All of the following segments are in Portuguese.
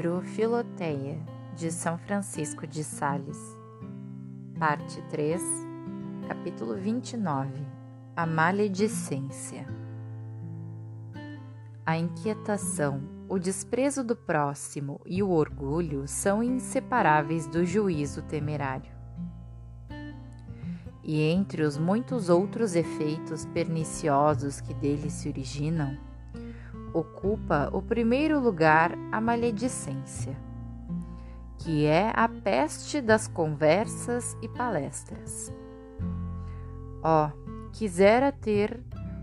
Livro Filoteia, de São Francisco de Sales, Parte 3, Capítulo 29 A Maledicência A inquietação, o desprezo do próximo e o orgulho são inseparáveis do juízo temerário. E entre os muitos outros efeitos perniciosos que dele se originam, ocupa o primeiro lugar a maledicência, que é a peste das conversas e palestras. Ó, oh, quisera ter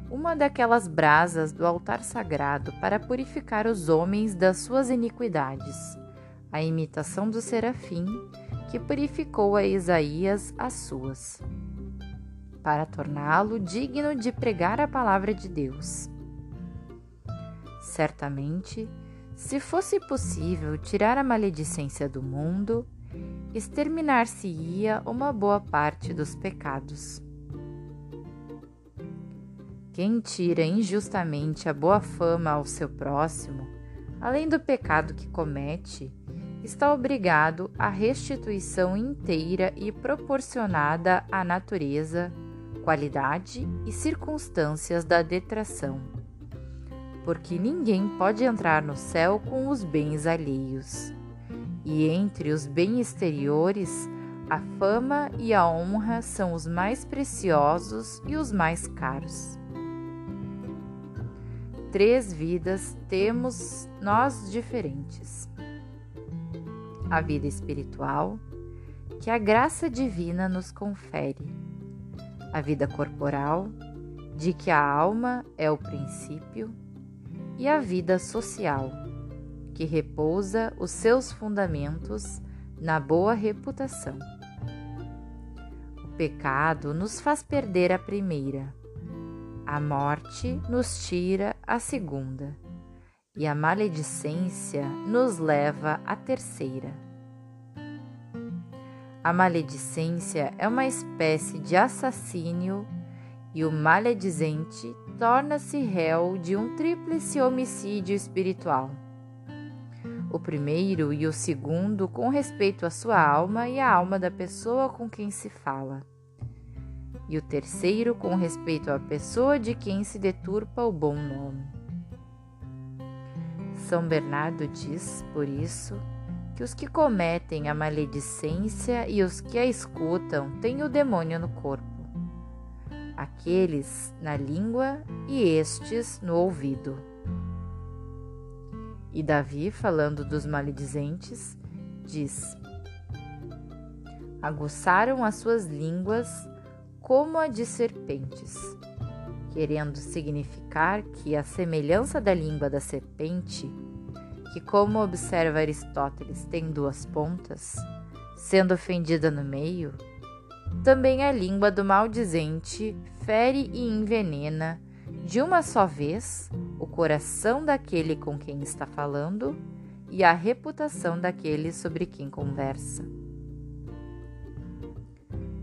uma daquelas brasas do altar sagrado para purificar os homens das suas iniquidades, a imitação do serafim que purificou a Isaías as suas, para torná-lo digno de pregar a palavra de Deus. Certamente, se fosse possível tirar a maledicência do mundo, exterminar-se-ia uma boa parte dos pecados. Quem tira injustamente a boa fama ao seu próximo, além do pecado que comete, está obrigado à restituição inteira e proporcionada à natureza, qualidade e circunstâncias da detração porque ninguém pode entrar no céu com os bens alheios. E entre os bens exteriores, a fama e a honra são os mais preciosos e os mais caros. Três vidas temos nós diferentes: a vida espiritual, que a graça divina nos confere, a vida corporal, de que a alma é o princípio e a vida social, que repousa os seus fundamentos na boa reputação. O pecado nos faz perder a primeira, a morte nos tira a segunda, e a maledicência nos leva à terceira. A maledicência é uma espécie de assassínio e o maledizente torna-se réu de um tríplice homicídio espiritual. O primeiro e o segundo com respeito à sua alma e à alma da pessoa com quem se fala. E o terceiro com respeito à pessoa de quem se deturpa o bom nome. São Bernardo diz, por isso, que os que cometem a maledicência e os que a escutam têm o demônio no corpo aqueles na língua e estes no ouvido. E Davi, falando dos maledizentes, diz: Aguçaram as suas línguas como a de serpentes, querendo significar que a semelhança da língua da serpente, que, como observa Aristóteles, tem duas pontas, sendo ofendida no meio, também a língua do maldizente fere e envenena de uma só vez o coração daquele com quem está falando e a reputação daquele sobre quem conversa.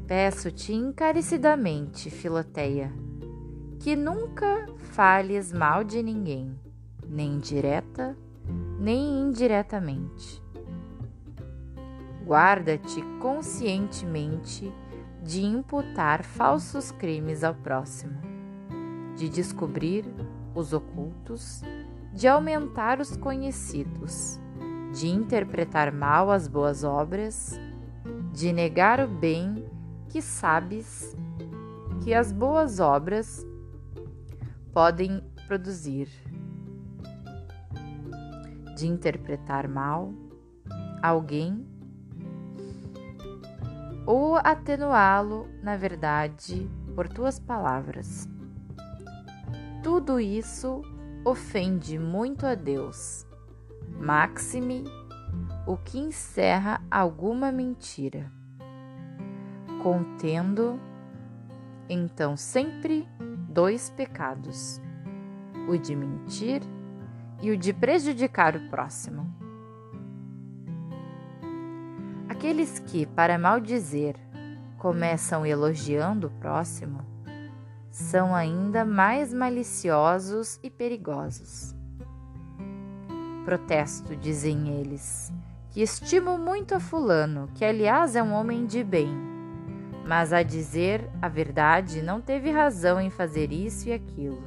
Peço-te encarecidamente, Filoteia, que nunca fales mal de ninguém, nem direta, nem indiretamente. Guarda-te conscientemente de imputar falsos crimes ao próximo, de descobrir os ocultos, de aumentar os conhecidos, de interpretar mal as boas obras, de negar o bem que sabes que as boas obras podem produzir, de interpretar mal alguém ou atenuá-lo, na verdade, por tuas palavras. Tudo isso ofende muito a Deus. Maxime o que encerra alguma mentira. Contendo, então, sempre dois pecados: o de mentir e o de prejudicar o próximo. Aqueles que, para maldizer, começam elogiando o próximo, são ainda mais maliciosos e perigosos. Protesto, dizem eles, que estimo muito a Fulano, que aliás é um homem de bem. Mas a dizer a verdade, não teve razão em fazer isso e aquilo.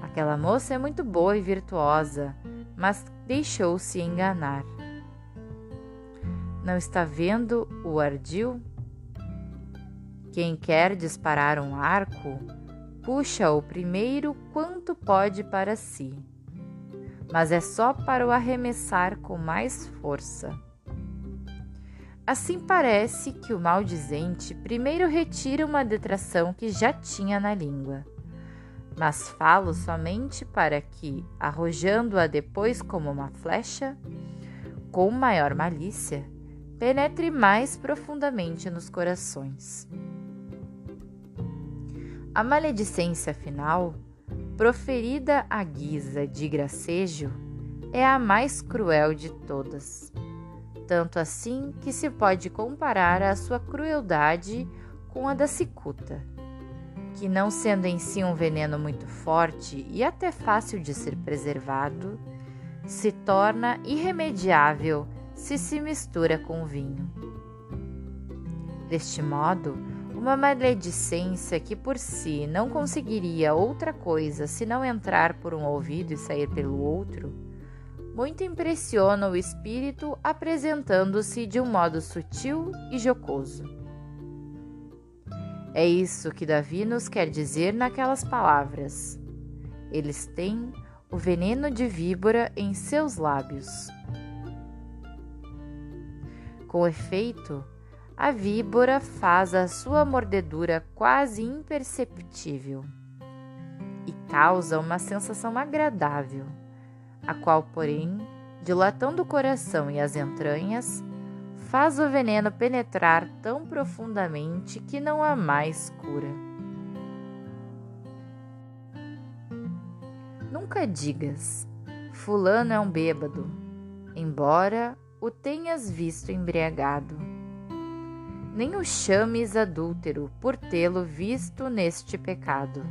Aquela moça é muito boa e virtuosa, mas deixou-se enganar. Não está vendo o ardil? Quem quer disparar um arco, puxa-o primeiro quanto pode para si, mas é só para o arremessar com mais força. Assim parece que o maldizente primeiro retira uma detração que já tinha na língua, mas falo somente para que, arrojando-a depois como uma flecha, com maior malícia, penetre mais profundamente nos corações. A maledicência final, proferida à guisa de gracejo, é a mais cruel de todas. Tanto assim que se pode comparar a sua crueldade com a da cicuta, que, não sendo em si um veneno muito forte e até fácil de ser preservado, se torna irremediável se se mistura com vinho. Deste modo, uma maledicência que por si não conseguiria outra coisa se não entrar por um ouvido e sair pelo outro, muito impressiona o espírito apresentando-se de um modo sutil e jocoso. É isso que Davi nos quer dizer naquelas palavras. Eles têm o veneno de víbora em seus lábios. Com efeito, a víbora faz a sua mordedura quase imperceptível e causa uma sensação agradável, a qual, porém, dilatando o coração e as entranhas, faz o veneno penetrar tão profundamente que não há mais cura. Nunca digas, Fulano é um bêbado, embora o tenhas visto embriagado. Nem o chames adúltero por tê-lo visto neste pecado.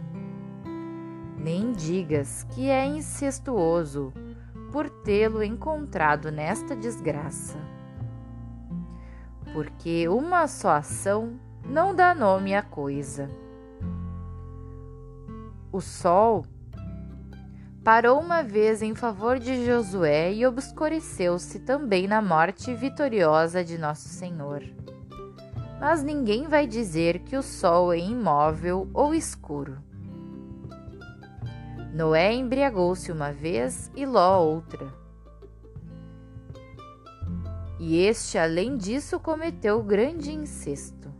Nem digas que é incestuoso por tê-lo encontrado nesta desgraça. Porque uma só ação não dá nome à coisa. O sol parou uma vez em favor de Josué e obscureceu-se também na morte vitoriosa de Nosso Senhor. Mas ninguém vai dizer que o sol é imóvel ou escuro. Noé embriagou-se uma vez e Ló outra. E este, além disso, cometeu grande incesto.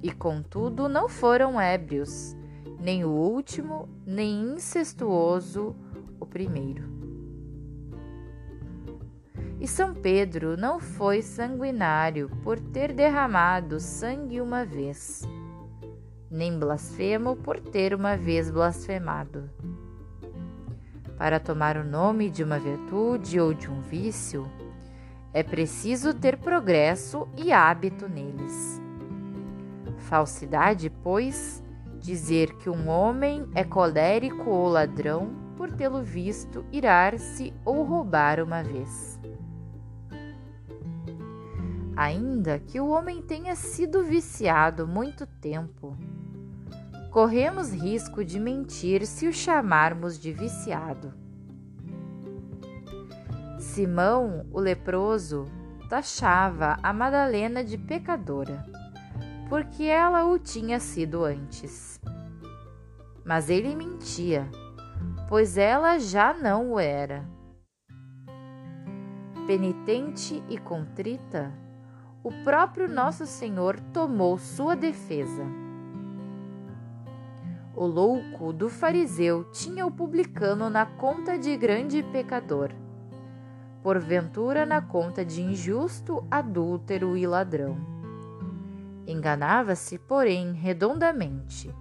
E contudo não foram ébrios, nem o último, nem incestuoso o primeiro. E São Pedro não foi sanguinário por ter derramado sangue uma vez, nem blasfemo por ter uma vez blasfemado. Para tomar o nome de uma virtude ou de um vício, é preciso ter progresso e hábito neles. Falsidade, pois, dizer que um homem é colérico ou ladrão por tê-lo visto irar-se ou roubar uma vez. Ainda que o homem tenha sido viciado muito tempo, corremos risco de mentir se o chamarmos de viciado. Simão, o leproso, taxava a Madalena de pecadora porque ela o tinha sido antes. Mas ele mentia, pois ela já não o era. Penitente e contrita, o próprio Nosso Senhor tomou sua defesa. O louco do fariseu tinha o publicano na conta de grande pecador, porventura na conta de injusto, adúltero e ladrão. Enganava-se, porém, redondamente,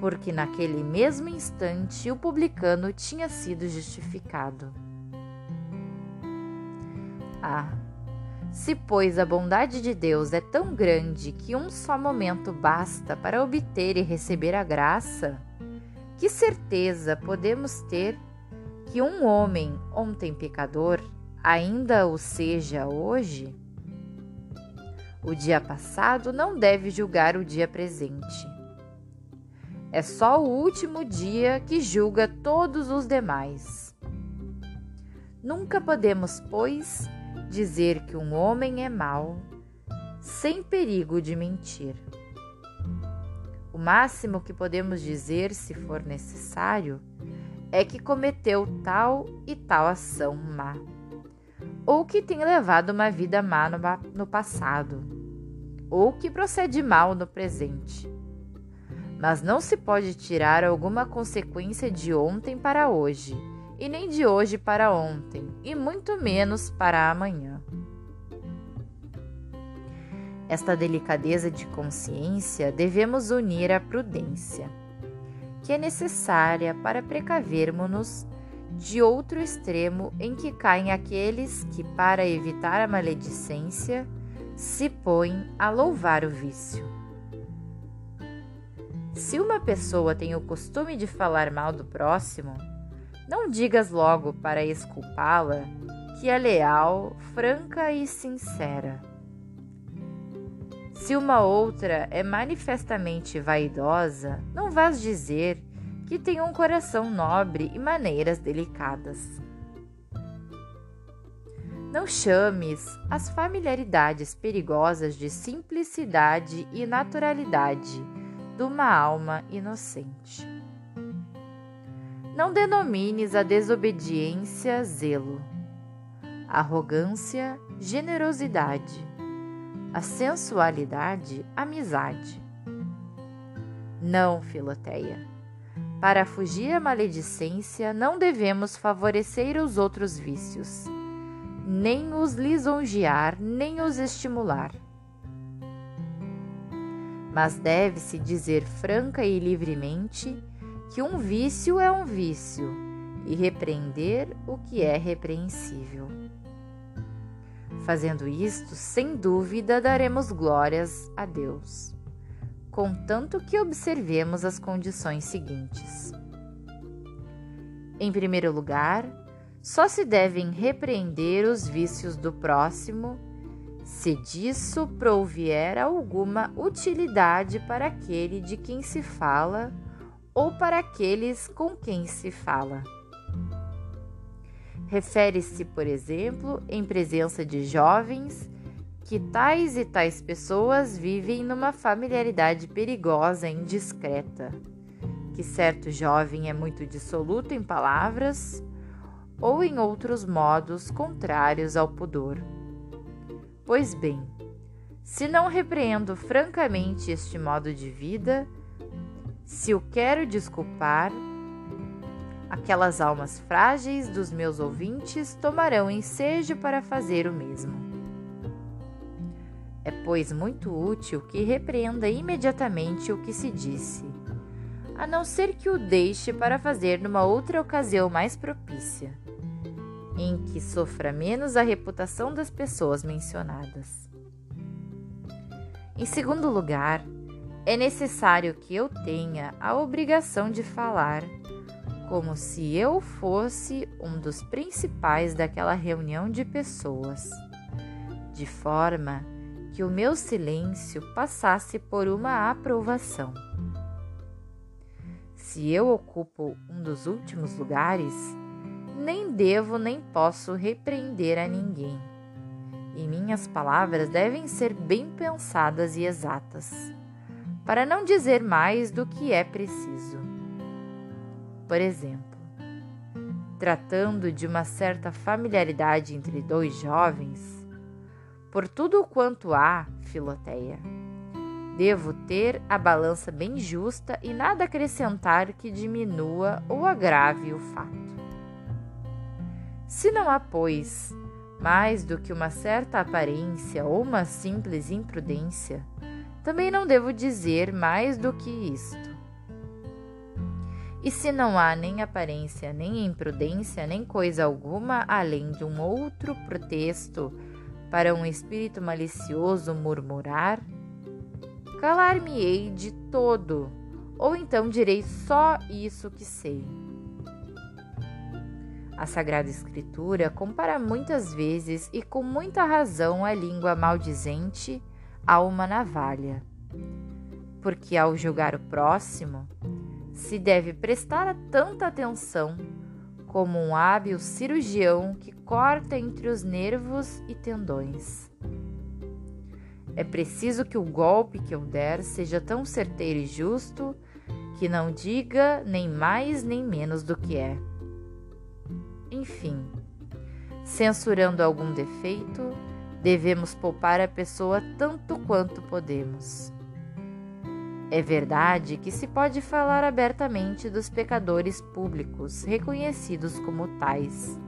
porque naquele mesmo instante o publicano tinha sido justificado. Ah, se, pois, a bondade de Deus é tão grande que um só momento basta para obter e receber a graça, que certeza podemos ter que um homem ontem pecador ainda o seja hoje, o dia passado não deve julgar o dia presente. É só o último dia que julga todos os demais. Nunca podemos, pois, dizer que um homem é mau sem perigo de mentir. O máximo que podemos dizer, se for necessário, é que cometeu tal e tal ação má ou que tem levado uma vida má no, no passado, ou que procede mal no presente. Mas não se pode tirar alguma consequência de ontem para hoje, e nem de hoje para ontem, e muito menos para amanhã. Esta delicadeza de consciência devemos unir à prudência, que é necessária para precavermos-nos de outro extremo em que caem aqueles que, para evitar a maledicência, se põem a louvar o vício. Se uma pessoa tem o costume de falar mal do próximo, não digas logo para esculpá-la que é leal, franca e sincera. Se uma outra é manifestamente vaidosa, não vás dizer que tem um coração nobre e maneiras delicadas. Não chames as familiaridades perigosas de simplicidade e naturalidade de uma alma inocente. Não denomines a desobediência zelo, arrogância generosidade, a sensualidade amizade. Não, Filoteia para fugir à maledicência, não devemos favorecer os outros vícios, nem os lisonjear, nem os estimular. Mas deve-se dizer franca e livremente que um vício é um vício e repreender o que é repreensível. Fazendo isto, sem dúvida, daremos glórias a Deus contanto que observemos as condições seguintes. Em primeiro lugar, só se devem repreender os vícios do próximo se disso provier alguma utilidade para aquele de quem se fala ou para aqueles com quem se fala. Refere-se, por exemplo, em presença de jovens que tais e tais pessoas vivem numa familiaridade perigosa e indiscreta, que certo jovem é muito dissoluto em palavras ou em outros modos contrários ao pudor. Pois bem, se não repreendo francamente este modo de vida, se o quero desculpar, aquelas almas frágeis dos meus ouvintes tomarão ensejo para fazer o mesmo. É, pois, muito útil que repreenda imediatamente o que se disse, a não ser que o deixe para fazer numa outra ocasião mais propícia, em que sofra menos a reputação das pessoas mencionadas. Em segundo lugar, é necessário que eu tenha a obrigação de falar como se eu fosse um dos principais daquela reunião de pessoas, de forma que o meu silêncio passasse por uma aprovação. Se eu ocupo um dos últimos lugares, nem devo nem posso repreender a ninguém, e minhas palavras devem ser bem pensadas e exatas, para não dizer mais do que é preciso. Por exemplo, tratando de uma certa familiaridade entre dois jovens, por tudo quanto há, Filoteia. Devo ter a balança bem justa e nada acrescentar que diminua ou agrave o fato. Se não há, pois, mais do que uma certa aparência ou uma simples imprudência, também não devo dizer mais do que isto. E se não há nem aparência, nem imprudência, nem coisa alguma além de um outro pretexto para um espírito malicioso murmurar? Calar-me-ei de todo, ou então direi só isso que sei. A Sagrada Escritura compara muitas vezes e com muita razão a língua maldizente a uma navalha. Porque ao julgar o próximo, se deve prestar tanta atenção como um hábil cirurgião que corta entre os nervos e tendões. É preciso que o golpe que eu der seja tão certeiro e justo que não diga nem mais nem menos do que é. Enfim, censurando algum defeito, devemos poupar a pessoa tanto quanto podemos. É verdade que se pode falar abertamente dos pecadores públicos, reconhecidos como tais.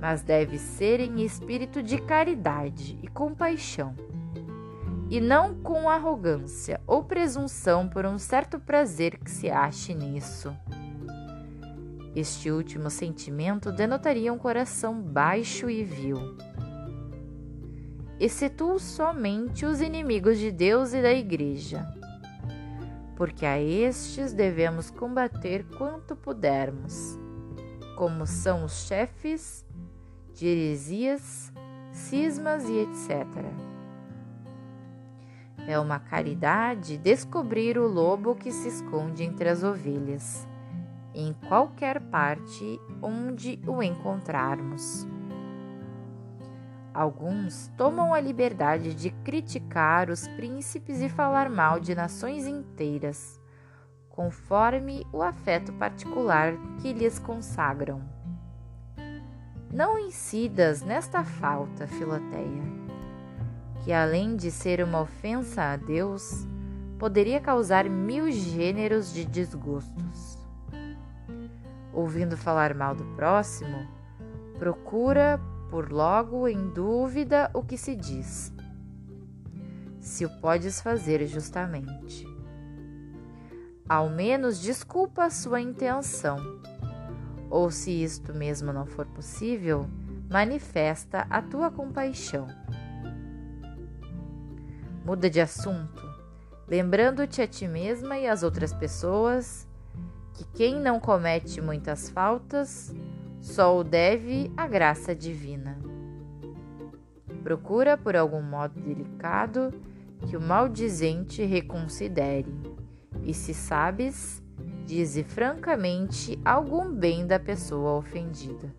Mas deve ser em espírito de caridade e compaixão, e não com arrogância ou presunção por um certo prazer que se ache nisso. Este último sentimento denotaria um coração baixo e vil. Excetuo somente os inimigos de Deus e da Igreja, porque a estes devemos combater quanto pudermos, como são os chefes de heresias, cismas e etc. É uma caridade descobrir o lobo que se esconde entre as ovelhas em qualquer parte onde o encontrarmos. Alguns tomam a liberdade de criticar os príncipes e falar mal de nações inteiras, conforme o afeto particular que lhes consagram. Não incidas nesta falta, Filoteia, que além de ser uma ofensa a Deus, poderia causar mil gêneros de desgostos ouvindo falar mal do próximo, procura por logo em dúvida o que se diz, se o podes fazer justamente. Ao menos desculpa a sua intenção, ou se isto mesmo não for possível, manifesta a tua compaixão. Muda de assunto, lembrando-te a ti mesma e às outras pessoas que quem não comete muitas faltas só o deve à graça divina. Procura, por algum modo delicado, que o maldizente reconsidere, e se sabes, dize francamente algum bem da pessoa ofendida.